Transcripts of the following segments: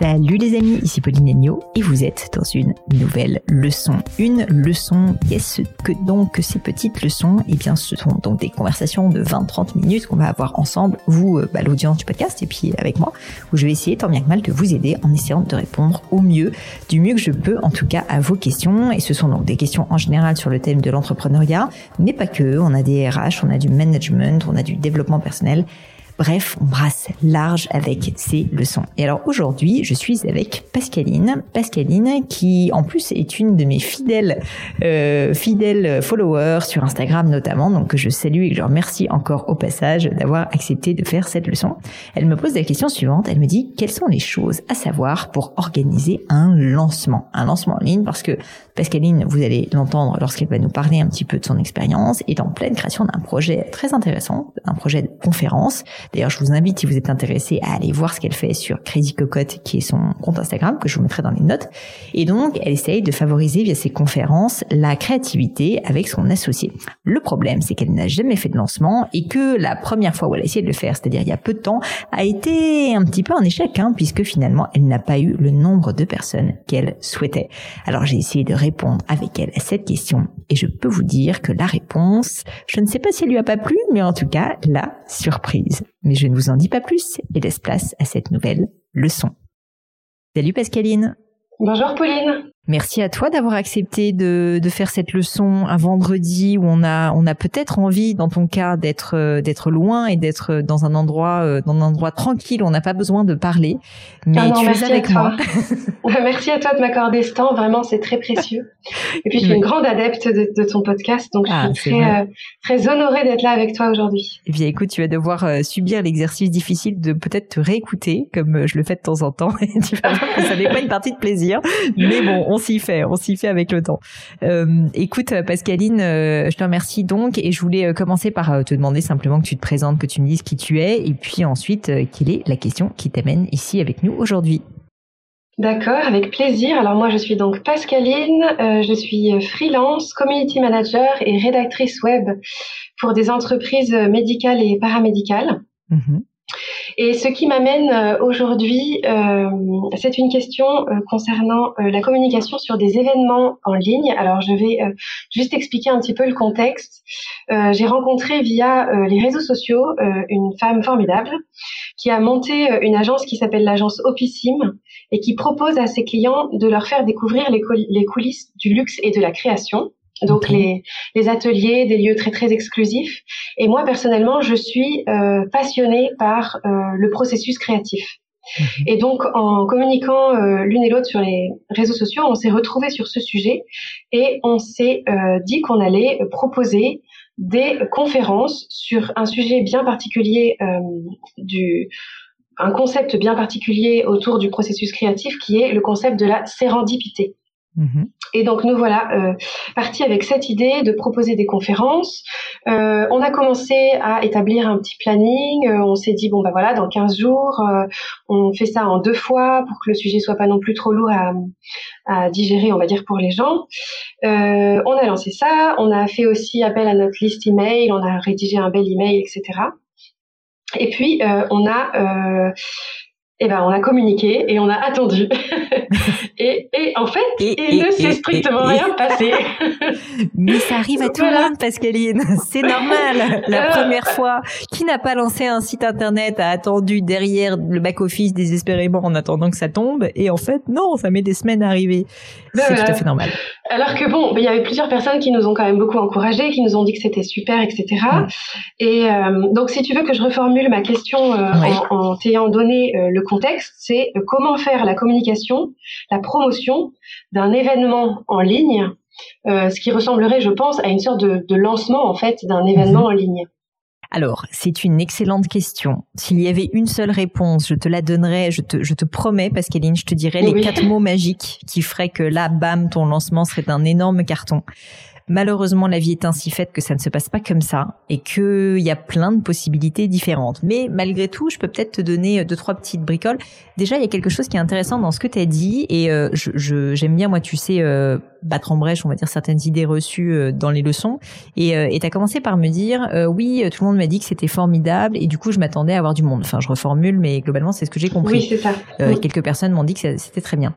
Salut les amis, ici Pauline Agneau et vous êtes dans une nouvelle leçon. Une leçon, qu'est-ce que donc ces petites leçons? Eh bien ce sont donc des conversations de 20-30 minutes qu'on va avoir ensemble, vous, euh, bah, l'audience du podcast et puis avec moi, où je vais essayer tant bien que mal de vous aider en essayant de répondre au mieux, du mieux que je peux en tout cas à vos questions. Et ce sont donc des questions en général sur le thème de l'entrepreneuriat, mais pas que, on a des RH, on a du management, on a du développement personnel. Bref, on brasse large avec ces leçons. Et alors aujourd'hui, je suis avec Pascaline. Pascaline qui en plus est une de mes fidèles euh, fidèles followers sur Instagram notamment, donc que je salue et que je remercie encore au passage d'avoir accepté de faire cette leçon. Elle me pose la question suivante, elle me dit quelles sont les choses à savoir pour organiser un lancement, un lancement en ligne parce que Pascaline, vous allez l'entendre lorsqu'elle va nous parler un petit peu de son expérience, est en pleine création d'un projet très intéressant, un projet de conférence D'ailleurs, je vous invite, si vous êtes intéressé, à aller voir ce qu'elle fait sur Crazy Cocotte, qui est son compte Instagram, que je vous mettrai dans les notes. Et donc, elle essaye de favoriser via ses conférences la créativité avec son associé. Le problème, c'est qu'elle n'a jamais fait de lancement et que la première fois où elle a essayé de le faire, c'est-à-dire il y a peu de temps, a été un petit peu un échec, hein, puisque finalement, elle n'a pas eu le nombre de personnes qu'elle souhaitait. Alors, j'ai essayé de répondre avec elle à cette question et je peux vous dire que la réponse, je ne sais pas si elle lui a pas plu, mais en tout cas, la surprise. Mais je ne vous en dis pas plus et laisse place à cette nouvelle leçon. Salut Pascaline. Bonjour Pauline. Merci à toi d'avoir accepté de, de, faire cette leçon un vendredi où on a on a peut-être envie dans ton cas d'être euh, d'être loin et d'être dans un endroit euh, dans un endroit tranquille où on n'a pas besoin de parler. Mais ah tu es avec moi. merci à toi de m'accorder ce temps. Vraiment c'est très précieux. Et puis je suis une grande adepte de, de ton podcast donc je ah, suis très euh, très honorée d'être là avec toi aujourd'hui. Eh bien écoute tu vas devoir subir l'exercice difficile de peut-être te réécouter comme je le fais de temps en temps. Et tu vas voir que ça n'est pas une partie de plaisir. Mais bon on on s'y fait, on s'y fait avec le temps. Euh, écoute, Pascaline, euh, je te remercie donc et je voulais euh, commencer par te demander simplement que tu te présentes, que tu me dises qui tu es et puis ensuite quelle est la question qui t'amène ici avec nous aujourd'hui. D'accord, avec plaisir. Alors moi, je suis donc Pascaline, je suis freelance, community manager et rédactrice web pour des entreprises médicales et paramédicales. Mm-hmm. Et ce qui m'amène euh, aujourd'hui, euh, c'est une question euh, concernant la communication sur des événements en ligne. Alors je vais juste expliquer un petit peu le contexte. J'ai rencontré via les réseaux sociaux une femme formidable qui a monté une agence qui s'appelle l'agence Opissim et qui propose à ses clients de leur faire découvrir les coulisses du luxe et de la création donc les, les, ateliers, des lieux très très exclusifs. Et moi personnellement, je suis euh, passionnée par euh, le processus créatif. Mhm. Et donc en communiquant euh, l'une et l'autre sur les réseaux sociaux, on s'est retrouvés sur ce sujet et on s'est euh, dit qu'on allait proposer des conférences sur un sujet bien particulier euh, du un concept bien particulier autour du processus créatif qui est le concept de la sérendipité. Mhm. Et donc nous voilà euh, partis avec cette idée de proposer des conférences. Euh, on a commencé à établir un petit planning. Euh, on s'est dit bon bah voilà dans 15 jours euh, on fait ça en deux fois pour que le sujet soit pas non plus trop lourd à, à digérer on va dire pour les gens. Euh, on a lancé ça. On a fait aussi appel à notre liste email. On a rédigé un bel email etc. Et puis on a eh ben, on a communiqué et on a attendu. Et, et en fait, il ne s'est strictement rien passé. Mais ça arrive à tout le monde, Pascaline. C'est normal. La euh, première fois, qui n'a pas lancé un site internet a attendu derrière le back-office désespérément en attendant que ça tombe? Et en fait, non, ça met des semaines à arriver. Ben c'est tout à fait normal. Alors que bon, il y avait plusieurs personnes qui nous ont quand même beaucoup encouragés, qui nous ont dit que c'était super, etc. Et euh, donc, si tu veux que je reformule ma question euh, en, t'ayant donné euh, le contexte, c'est comment faire la communication, la promotion d'un événement en ligne, ce qui ressemblerait, je pense, à une sorte de, lancement en fait d'un événement mhm. en ligne. Alors, c'est une excellente question. S'il y avait une seule réponse, je te la donnerais, je te, je te promets, Pascaline, je te dirais les quatre mots magiques qui feraient que là, bam, ton lancement serait un énorme carton. Malheureusement, la vie est ainsi faite que ça ne se passe pas comme ça et qu'il y a plein de possibilités différentes. Mais malgré tout, je peux peut-être te donner deux, trois petites bricoles. Déjà, il y a quelque chose qui est intéressant dans ce que tu as dit et euh, je, j'aime bien, moi, tu sais, euh, battre en brèche, on va dire, certaines idées reçues euh, dans les leçons. Et tu as commencé par me dire, oui, tout le monde m'a dit que c'était formidable et du coup, je m'attendais à avoir du monde. Enfin, je reformule, mais globalement, c'est ce que j'ai compris. Oui, c'est ça. Quelques personnes m'ont dit que c'était très bien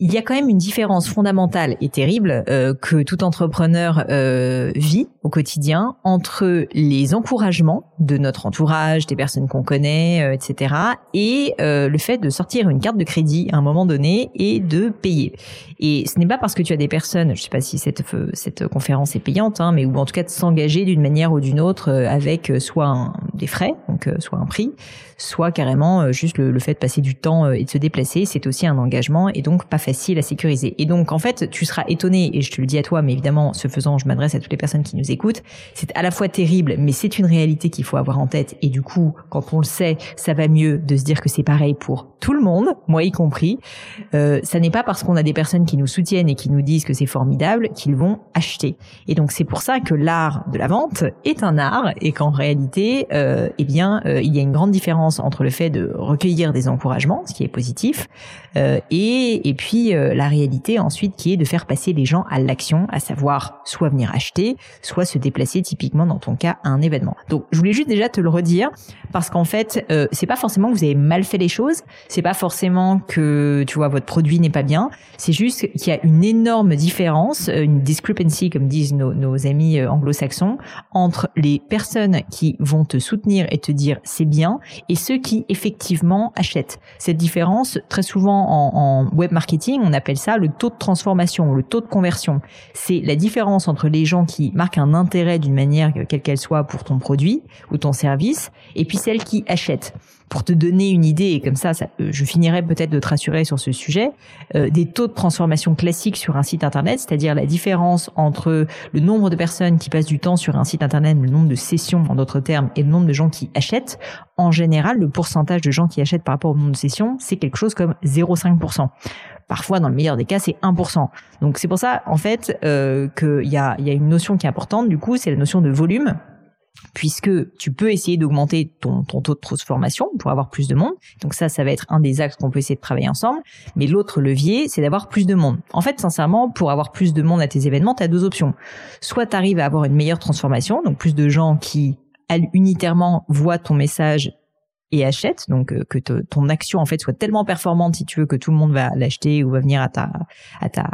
il y a quand même une différence fondamentale et terrible euh, que tout entrepreneur euh, vit au quotidien entre les encouragements de notre entourage, des personnes qu'on connaît, euh, etc., et le fait de sortir une carte de crédit à un moment donné et de payer. Et ce n'est pas parce que tu as des personnes, je ne sais pas si cette cette conférence est payante, hein, mais ou en tout cas de s'engager d'une manière ou d'une autre avec soit des frais, donc soit un prix, soit carrément juste le, le, fait de passer du temps et de se déplacer, c'est aussi un engagement et donc pas facile à sécuriser. Et donc, en fait, tu seras étonné, et je te le dis à toi, mais évidemment, ce faisant, je m'adresse à toutes les personnes qui nous écoutent. C'est à la fois terrible, mais c'est une réalité qu'il faut avoir en tête. Et du coup, quand on le sait, ça va mieux de se dire que c'est pareil pour tout le monde, moi y compris. Euh, ça n'est pas parce qu'on a des personnes qui nous soutiennent et qui nous disent que c'est formidable qu'ils vont acheter. Et donc, c'est pour ça que l'art de la vente est un art et qu'en réalité, euh, eh bien, euh, il y a une grande différence entre le fait de recueillir des encouragements, ce qui est positif, euh, et, et puis la réalité ensuite qui est de faire passer les gens à l'action, à savoir soit venir acheter, soit se déplacer typiquement dans ton cas à un événement. Donc je voulais juste déjà te le redire parce qu'en fait euh, c'est pas forcément que vous avez mal fait les choses, c'est pas forcément que tu vois votre produit n'est pas bien, c'est juste qu'il y a une énorme différence, euh, une discrepancy comme disent nos, amis anglo-saxons entre les personnes qui vont te soutenir et te dire c'est bien et ceux qui effectivement achètent. Cette différence très souvent en, en web marketing on appelle ça le taux de transformation, le taux de conversion. C'est la différence entre les gens qui marquent un intérêt d'une manière quelle qu'elle soit pour ton produit ou ton service, et puis celles qui achètent pour te donner une idée, et comme ça, euh, je finirai peut-être de te rassurer sur ce sujet, euh, des taux de transformation classiques sur un site internet, c'est-à-dire la différence entre le nombre de personnes qui passent du temps sur un site internet, le nombre de sessions en d'autres termes, et le nombre de gens qui achètent. En général, le pourcentage de gens qui achètent par rapport au nombre de sessions, c'est quelque chose comme 0,5%. Parfois, dans le meilleur des cas, c'est 1%. Donc c'est pour ça, en fait, euh, qu'il y a, y a une notion qui est importante, du coup, c'est la notion de volume puisque tu peux essayer d'augmenter ton, taux de transformation pour avoir plus de monde. Donc ça, ça va être un des axes qu'on peut essayer de travailler ensemble. Mais l'autre levier, c'est d'avoir plus de monde. En fait, sincèrement, pour avoir plus de monde à tes événements, tu as deux options. Soit tu arrives à avoir une meilleure transformation, donc plus de gens qui unitairement voient ton message et achète, donc euh, que ton action en fait soit tellement performante si tu veux que tout le monde va l'acheter ou va venir à ta à ta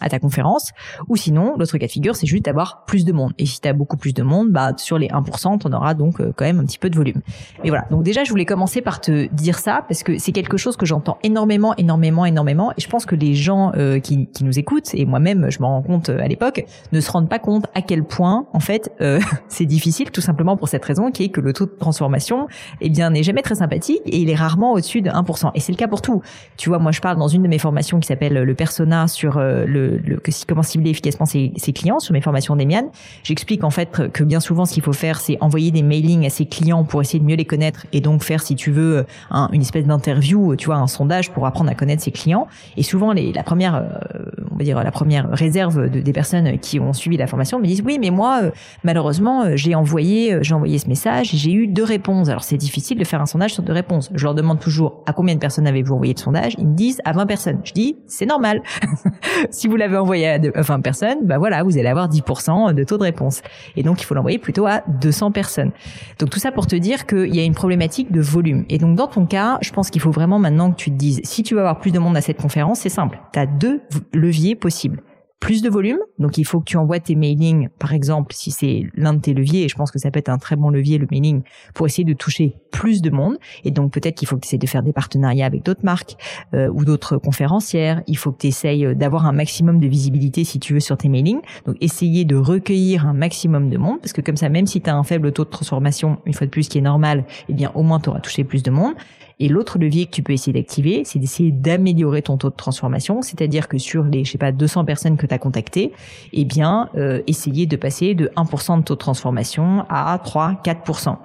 à ta conférence, ou sinon l'autre cas de figure c'est juste d'avoir plus de monde. Et si tu as beaucoup plus de monde, bah sur les 1%, on aura donc euh, quand même un petit peu de volume. Mais voilà, donc déjà je voulais commencer par te dire ça parce que c'est quelque chose que j'entends énormément, énormément, énormément, et je pense que les gens euh, qui, qui nous écoutent et moi-même je m'en rends compte à l'époque ne se rendent pas compte à quel point en fait c'est difficile tout simplement pour cette raison qui est que le taux de transformation eh bien n'est jamais très sympathique et il est rarement au-dessus de 1%. Et c'est le cas pour tout. Tu vois, moi je parle dans une de mes formations qui s'appelle le persona sur euh, le, comment cibler efficacement ses, clients sur mes formations d'Emian. J'explique en fait que bien souvent ce qu'il faut faire c'est envoyer des mailings à ses clients pour essayer de mieux les connaître et donc faire si tu veux un, une espèce d'interview, tu vois, un sondage pour apprendre à connaître ses clients. Et souvent la première, euh, on va dire la première réserve de, des personnes qui ont suivi la formation me disent oui mais moi euh, malheureusement j'ai envoyé j'ai envoyé ce message j'ai eu deux réponses. Alors c'est difficile de faire un sondage sur deux réponses. Je leur demande toujours à combien de personnes avez-vous envoyé le sondage? Ils me disent à 20 personnes. Je dis c'est normal. si vous l'avez envoyé à 20 personnes, bah voilà, vous allez avoir 10% de taux de réponse. Et donc il faut l'envoyer plutôt à 200 personnes. Donc tout ça pour te dire qu'il y a une problématique de volume. Et donc dans ton cas, je pense qu'il faut vraiment maintenant que tu te dises si tu veux avoir plus de monde à cette conférence, c'est simple. Tu as deux leviers possibles plus de volume. Donc il faut que tu envoies tes mailings, par exemple, si c'est l'un de tes leviers, et je pense que ça peut être un très bon levier, le mailing, pour essayer de toucher plus de monde. Et donc peut-être qu'il faut que tu essaies de faire des partenariats avec d'autres marques euh, ou d'autres conférencières. Il faut que tu essayes d'avoir un maximum de visibilité, si tu veux, sur tes mailings. Donc essayer de recueillir un maximum de monde, parce que comme ça, même si tu as un faible taux de transformation, une fois de plus, qui est normal, eh bien au moins tu auras touché plus de monde. Et l'autre levier que tu peux essayer d'activer, c'est d'essayer d'améliorer ton taux de transformation, c'est-à-dire que sur les, je sais pas, 200 personnes que tu as contactées, eh bien, euh, essayer de passer de 1% de taux de transformation à 3, 4%.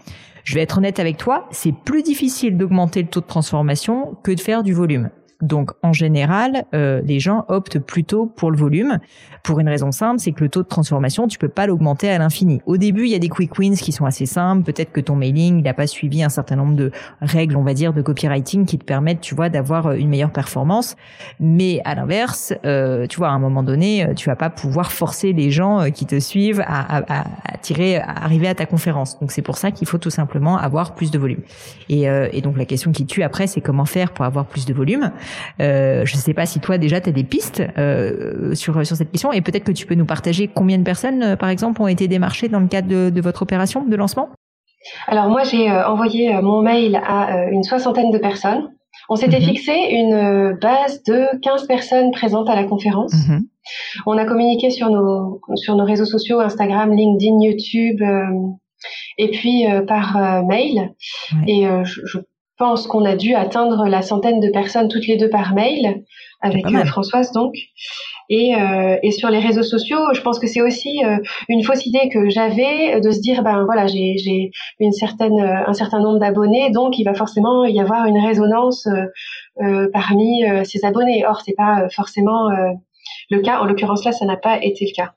Je vais être honnête avec toi, c'est plus difficile d'augmenter le taux de transformation que de faire du volume. Donc en général, euh, les gens optent plutôt pour le volume pour une raison simple, c'est que le taux de transformation, tu peux pas l'augmenter à l'infini. Au début, il y a des quick wins qui sont assez simples. Peut-être que ton mailing, il n'a pas suivi un certain nombre de règles, on va dire, de copywriting qui te permettent, tu vois, d'avoir euh, une meilleure performance. Mais à l'inverse, euh, tu vois, à un moment donné, tu vas pas pouvoir forcer les gens qui te suivent à, à, à tirer, à arriver à ta conférence. Donc c'est pour ça qu'il faut tout simplement avoir plus de volume. Et, et donc la question qui tue après, c'est comment faire pour avoir plus de volume. Euh, je ne sais pas si toi déjà tu as des pistes euh, sur sur cette question et peut-être que tu peux nous partager combien de personnes euh, par exemple ont été démarchées dans le cadre de, de votre opération de lancement? Alors moi j'ai envoyé mon mail à une soixantaine de personnes. On s'était mhm. fixé une base de 15 personnes présentes à la conférence. Mhm. On a communiqué sur nos sur nos réseaux sociaux Instagram, LinkedIn, YouTube et puis par mail. Et je, je pense qu'on a dû atteindre la centaine de personnes toutes les deux par mail avec euh, Françoise donc. Et, euh, et, sur les réseaux sociaux, je pense que c'est aussi euh, une fausse idée que j'avais de se dire ben voilà j'ai une certaine un certain nombre d'abonnés donc il va forcément y avoir une résonance parmi ces abonnés. Or c'est pas forcément le cas. En l'occurrence là, ça n'a pas été le cas.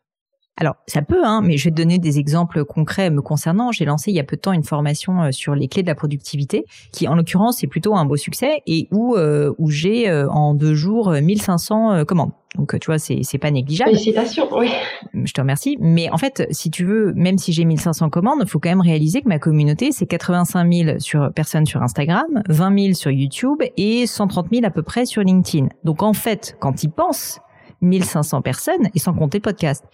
Alors, ça peut, hein, mais je vais te donner des exemples concrets me concernant. J'ai lancé il y a peu de temps une formation euh, sur les clés de la productivité, qui en l'occurrence est plutôt un beau succès et où euh, où j'ai euh, en deux jours 1500 commandes. Donc tu vois, c'est c'est pas négligeable. Félicitations, oui. Je te remercie. Mais en fait, si tu veux, même si j'ai 1500 commandes, il faut quand même réaliser que ma communauté c'est 85 000 sur personnes sur Instagram, 20 000 sur YouTube et 130 000 à peu près sur LinkedIn. Donc en fait, quand ils pensent 1500 personnes et sans compter le podcast.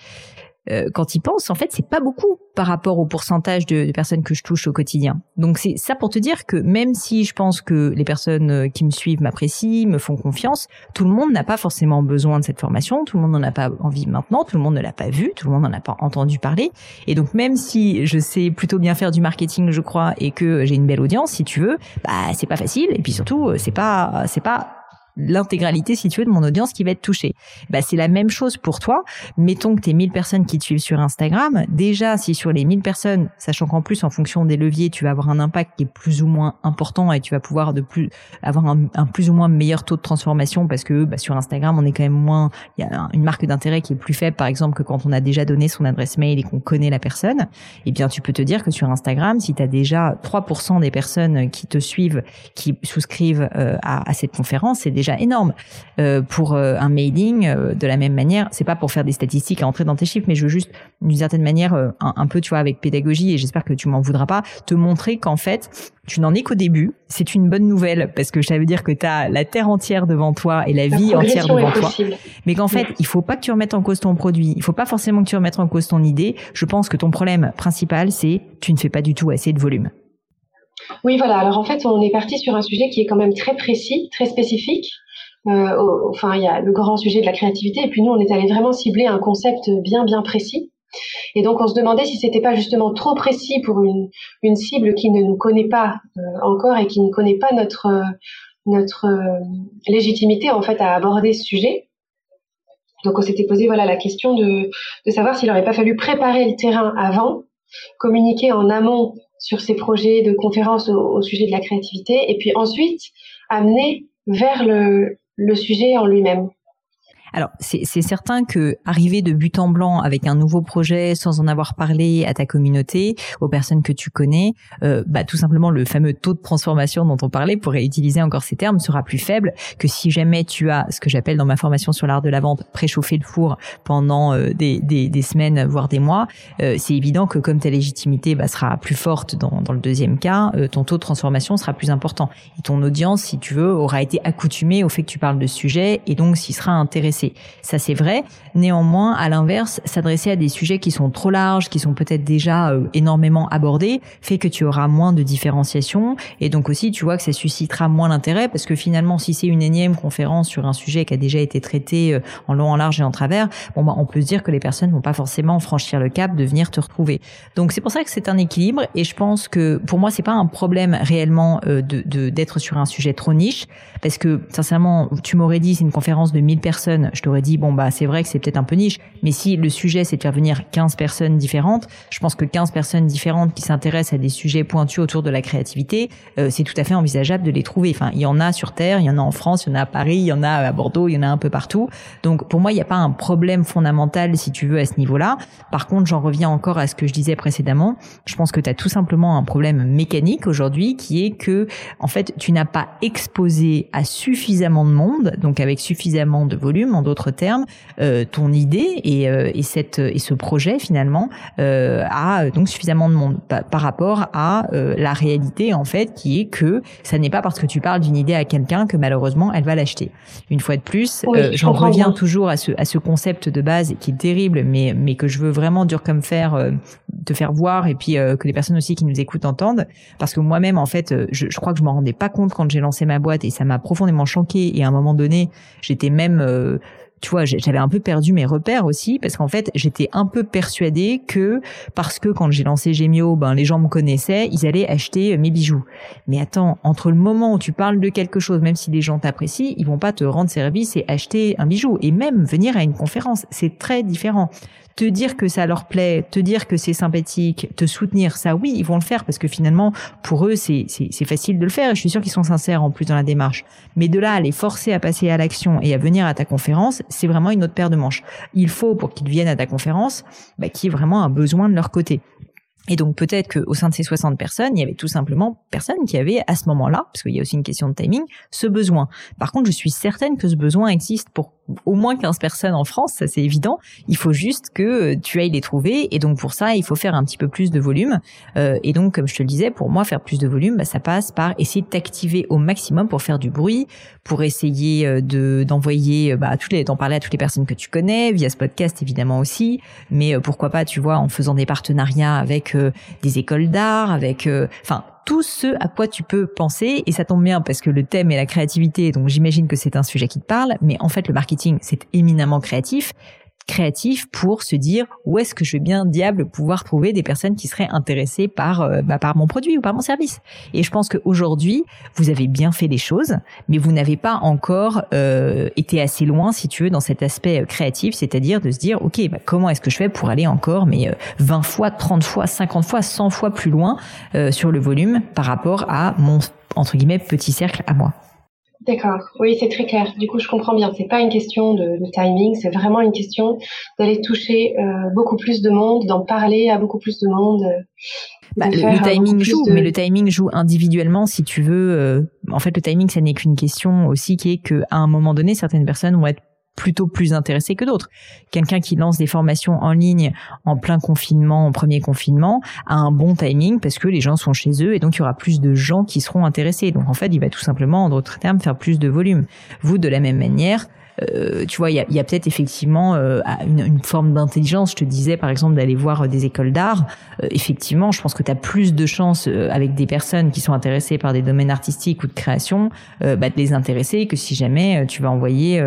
Euh, quand ils pensent, en fait, c'est pas beaucoup par rapport au pourcentage de, personnes que je touche au quotidien. Donc c'est ça pour te dire que même si je pense que les personnes euh, qui me suivent m'apprécient, me font confiance, tout le monde n'a pas forcément besoin de cette formation, tout le monde n'en a pas envie maintenant, tout le monde ne l'a pas vu, tout le monde n'en a pas entendu parler. Et donc même si je sais plutôt bien faire du marketing, je crois, et que j'ai une belle audience, si tu veux, bah c'est pas facile. Et puis surtout, euh, c'est pas c'est pas l'intégralité, si tu veux, de mon audience qui va être touchée. Bah, c'est la même chose pour toi. Mettons que tu 1000 personnes qui te suivent sur Instagram. Déjà, si sur les 1000 personnes, sachant qu'en plus, en fonction des leviers, tu vas avoir un impact qui est plus ou moins important et tu vas pouvoir de plus, avoir un, plus ou moins meilleur taux de transformation parce que bah, sur Instagram, on est quand même moins, il y a une marque d'intérêt qui est plus faible, par exemple, que quand on a déjà donné son adresse mail et qu'on connaît la personne. Eh bien, tu peux te dire que sur Instagram, si tu as déjà 3% des personnes qui te suivent, qui souscrivent euh, à, cette conférence, c'est déjà énorme. Euh, pour euh, un mailing, euh, de la même manière, c'est pas pour faire des statistiques à entrer dans tes chiffres, mais je veux juste, d'une certaine manière, un, peu, tu vois, avec pédagogie, et j'espère que tu m'en voudras pas, te montrer qu'en fait, tu n'en es qu'au début. C'est une bonne nouvelle parce que ça veut dire que tu as la terre entière devant toi et la, vie entière devant toi. Mais qu'en fait, il faut pas que tu remettes en cause ton produit. Il faut pas forcément que tu remettes en cause ton idée. Je pense que ton problème principal, c'est tu ne fais pas du tout assez de volume. Oui, voilà. Alors en fait, on est parti sur un sujet qui est quand même très précis, très spécifique. Euh, enfin, il y a le grand sujet de la créativité, et puis nous, on est allé vraiment cibler un concept bien, bien précis. Et donc, on se demandait si c'était pas justement trop précis pour une, cible qui ne nous connaît pas euh, encore et qui ne connaît pas notre notre euh, légitimité en fait à aborder ce sujet. Donc, on s'était posé voilà la question de, de savoir s'il n'aurait pas fallu préparer le terrain avant, communiquer en amont sur ces projets de conférences au, sujet de la créativité, et puis ensuite amener vers le, le sujet en lui-même. Alors, c'est certain que arriver de but en blanc avec un nouveau projet sans en avoir parlé à ta communauté, aux personnes que tu connais, euh, bah, tout simplement le fameux taux de transformation dont on parlait, pour utiliser encore ces termes, sera plus faible que si jamais tu as ce que j'appelle dans ma formation sur l'art de la vente préchauffer le four pendant euh, des, des, des, semaines, voire des mois. Euh, c'est évident que comme ta légitimité bah, sera plus forte dans, dans le deuxième cas, ton taux de transformation sera plus important. Et ton audience, si tu veux, aura été accoutumée au fait que tu parles de sujet et donc s'y sera intéressé. Ça c'est vrai. Néanmoins, à l'inverse, s'adresser à des sujets qui sont trop larges, qui sont peut-être déjà euh, énormément abordés, fait que tu auras moins de différenciation et donc aussi tu vois que ça suscitera moins l'intérêt parce que finalement si c'est une énième conférence sur un sujet qui a déjà été traité euh, en long, en large et en travers, bon bah on peut se dire que les personnes vont pas forcément franchir le cap de venir te retrouver. Donc c'est pour ça que c'est un équilibre et je pense que pour moi c'est pas un problème réellement euh, de d'être sur un sujet trop niche parce que sincèrement tu m'aurais dit c'est une conférence de 1000 personnes, je t'aurais dit bon bah c'est vrai que c'est peut-être un peu niche, mais si le sujet c'est de faire venir 15 personnes différentes, je pense que 15 personnes différentes qui s'intéressent à des sujets pointus autour de la créativité, euh, c'est tout à fait envisageable de les trouver. Enfin, il y en a sur terre, il y en a en France, il y en a à Paris, il y en a à Bordeaux, il y en a un peu partout. Donc pour moi, il n'y a pas un problème fondamental si tu veux à ce niveau-là. Par contre, j'en reviens encore à ce que je disais précédemment. Je pense que tu as tout simplement un problème mécanique aujourd'hui qui est que en fait, tu n'as pas exposé à suffisamment de monde, donc avec suffisamment de volume en d'autres termes, euh, ton idée et, euh, et cette et ce projet finalement euh, a donc suffisamment de monde par, par rapport à la réalité en fait qui est que ça n'est pas parce que tu parles d'une idée à quelqu'un que malheureusement elle va l'acheter. Une fois de plus, j'en reviens toujours à ce à ce concept de base qui est terrible, mais mais que je veux vraiment dur comme faire euh, te faire voir et puis que les personnes aussi qui nous écoutent entendent parce que moi-même en fait je, je crois que je m'en rendais pas compte quand j'ai lancé ma boîte et ça m'a profondément choqué et à un moment donné j'étais même tu vois, j'avais un peu perdu mes repères aussi parce qu'en fait, j'étais un peu persuadée que parce que quand j'ai lancé Gemio, ben les gens me connaissaient, ils allaient acheter mes bijoux. Mais attends, entre le moment où tu parles de quelque chose, même si les gens t'apprécient, ils vont pas te rendre service et acheter un bijou et même venir à une conférence, c'est très différent te dire que ça leur plaît, te dire que c'est sympathique, te soutenir, ça oui, ils vont le faire parce que finalement, pour eux, c'est, c'est, facile de le faire et je suis sûr qu'ils sont sincères en plus dans la démarche. Mais de là à les forcer à passer à l'action et à venir à ta conférence, c'est vraiment une autre paire de manches. Il faut, pour qu'ils viennent à ta conférence, bah, qu'il y ait vraiment un besoin de leur côté. Et donc peut-être qu'au sein de ces 60 personnes, il y avait tout simplement personne qui avait à ce moment-là, parce qu'il y a aussi une question de timing, ce besoin. Par contre, je suis certaine que ce besoin existe pour au moins 15 personnes en France, ça c'est évident. Il faut juste que tu ailles les trouver et donc pour ça, il faut faire un petit peu plus de volume. Euh, et donc, comme je te le disais, pour moi, faire plus de volume, bah, ça passe par essayer de t'activer au maximum pour faire du bruit, pour essayer euh, de d'envoyer, euh, bah, d'en parler à toutes les personnes que tu connais via ce podcast évidemment aussi. Mais pourquoi pas, tu vois, en faisant des partenariats avec des écoles d'art, avec, enfin tout ce à quoi tu peux penser et ça tombe bien parce que le thème est la créativité donc j'imagine que c'est un sujet qui te parle mais en fait le marketing c'est éminemment créatif créatif pour se dire où est-ce que je vais bien diable pouvoir trouver des personnes qui seraient intéressées par euh, bah, par mon produit ou par mon service. Et je pense qu'aujourd'hui vous avez bien fait les choses, mais vous n'avez pas encore euh, été assez loin, si tu veux, dans cet aspect euh, créatif, c'est-à-dire de se dire ok bah, comment est-ce que je fais pour aller encore mais 20 fois, 30 fois, 50 fois, 100 fois plus loin sur le volume par rapport à mon entre guillemets petit cercle à moi. D'accord, oui, c'est très clair. Du coup, je comprends bien. C'est pas une question de, timing, c'est vraiment une question d'aller toucher euh, beaucoup plus de monde, d'en parler à beaucoup plus de monde. Euh, bah, le, timing joue, mais le timing joue individuellement si tu veux. Euh, en fait, le timing, ça n'est qu'une question aussi qui est qu'à un moment donné, certaines personnes vont être plutôt plus intéressés que d'autres. Quelqu'un qui lance des formations en ligne en plein confinement, en premier confinement, a un bon timing parce que les gens sont chez eux et donc il y aura plus de gens qui seront intéressés. Donc en fait, il va tout simplement, en d'autres termes, faire plus de volume. Vous, de la même manière, euh, tu vois, il y a, y a peut-être effectivement euh, une, une, forme d'intelligence. Je te disais, par exemple, d'aller voir des écoles d'art. Euh, effectivement, je pense que tu as plus de chances avec des personnes qui sont intéressées par des domaines artistiques ou de création, bah, de les intéresser que si jamais tu vas envoyer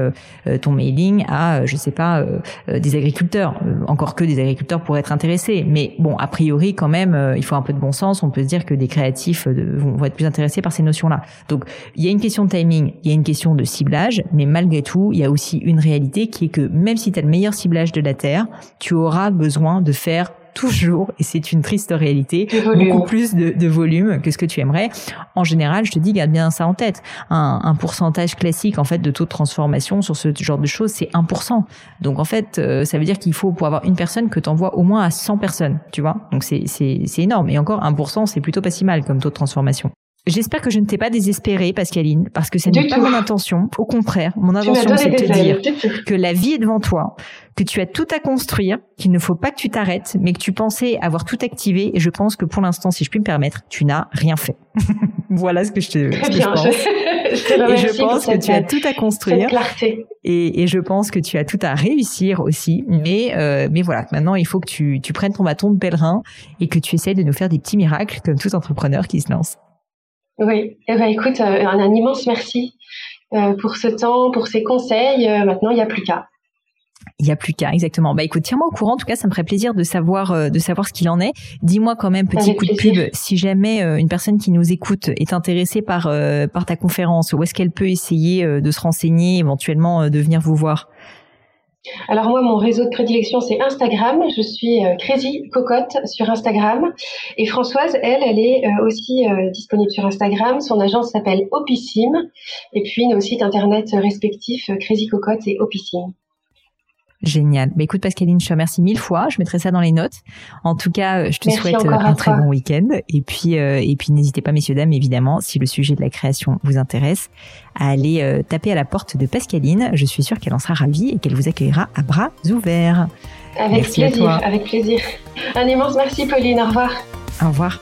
ton mailing à, je sais pas, des agriculteurs. encore que des agriculteurs pourraient être intéressés. Mais bon, a priori, quand même, il faut un peu de bon sens. On peut se dire que des créatifs vont, vont être plus intéressés par ces notions-là. Donc, il y a une question de timing, il y a une question de ciblage, mais malgré tout, il y a aussi une réalité qui est que même si tu as le meilleur ciblage de la Terre, tu auras besoin de faire toujours, et c'est une triste réalité, beaucoup plus de, volume que ce que tu aimerais. En général, je te dis, garde bien ça en tête. Un, pourcentage classique, en fait, de taux de transformation sur ce genre de choses, c'est 1%. Donc, en fait, euh, ça veut dire qu'il faut, pour avoir une personne, que tu envoies au moins à 100 personnes, tu vois. Donc, c'est énorme. Et encore, 1%, c'est plutôt pas si mal comme taux de transformation. J'espère que je ne t'ai pas désespérée, Pascaline, parce que ce n'est pas mon intention. Au contraire, mon intention, c'est de te dire que la vie est devant toi, que tu as tout à construire, qu'il ne faut pas que tu t'arrêtes, mais que tu pensais avoir tout activé. Et je pense que pour l'instant, si je puis me permettre, tu n'as rien fait. voilà ce que je te, Très bien, pense. Je, et je pense que tu as tout à construire. Et, et, je pense que tu as tout à réussir aussi. Mais, euh, mais voilà, maintenant, il faut que tu, tu prennes ton bâton de pèlerin et que tu essayes de nous faire des petits miracles comme tout entrepreneur qui se lance. Oui, eh ben, écoute, euh, un, immense merci euh, pour ce temps, pour ces conseils. Euh, maintenant, il n'y a plus qu'à. Il n'y a plus qu'à, exactement. Bah écoute, tiens-moi au courant. En tout cas, ça me ferait plaisir de savoir de savoir ce qu'il en est. Dis-moi quand même, petit coup de pub, si jamais une personne qui nous écoute est intéressée par par ta conférence, où est-ce qu'elle peut essayer de se renseigner, éventuellement de venir vous voir? Alors moi, mon réseau de prédilection, c'est Instagram. Je suis euh, Crazy Cocotte sur Instagram. Et Françoise, elle, elle est euh, aussi euh, disponible sur Instagram. Son agence s'appelle Opissim. Et puis nos sites internet respectifs, Crazy Cocotte et Opissim. Génial. Bah, écoute Pascaline, je te remercie mille fois. Je mettrai ça dans les notes. En tout cas, euh, je te souhaite euh, un très bon week-end. Et puis, euh, et puis n'hésitez pas, messieurs dames, évidemment, si le sujet de la création vous intéresse, à aller taper à la porte de Pascaline. Je suis sûre qu'elle en sera ravie et qu'elle vous accueillera à bras ouverts. Avec plaisir, avec plaisir. Un immense merci, Pauline. Au revoir. Au revoir.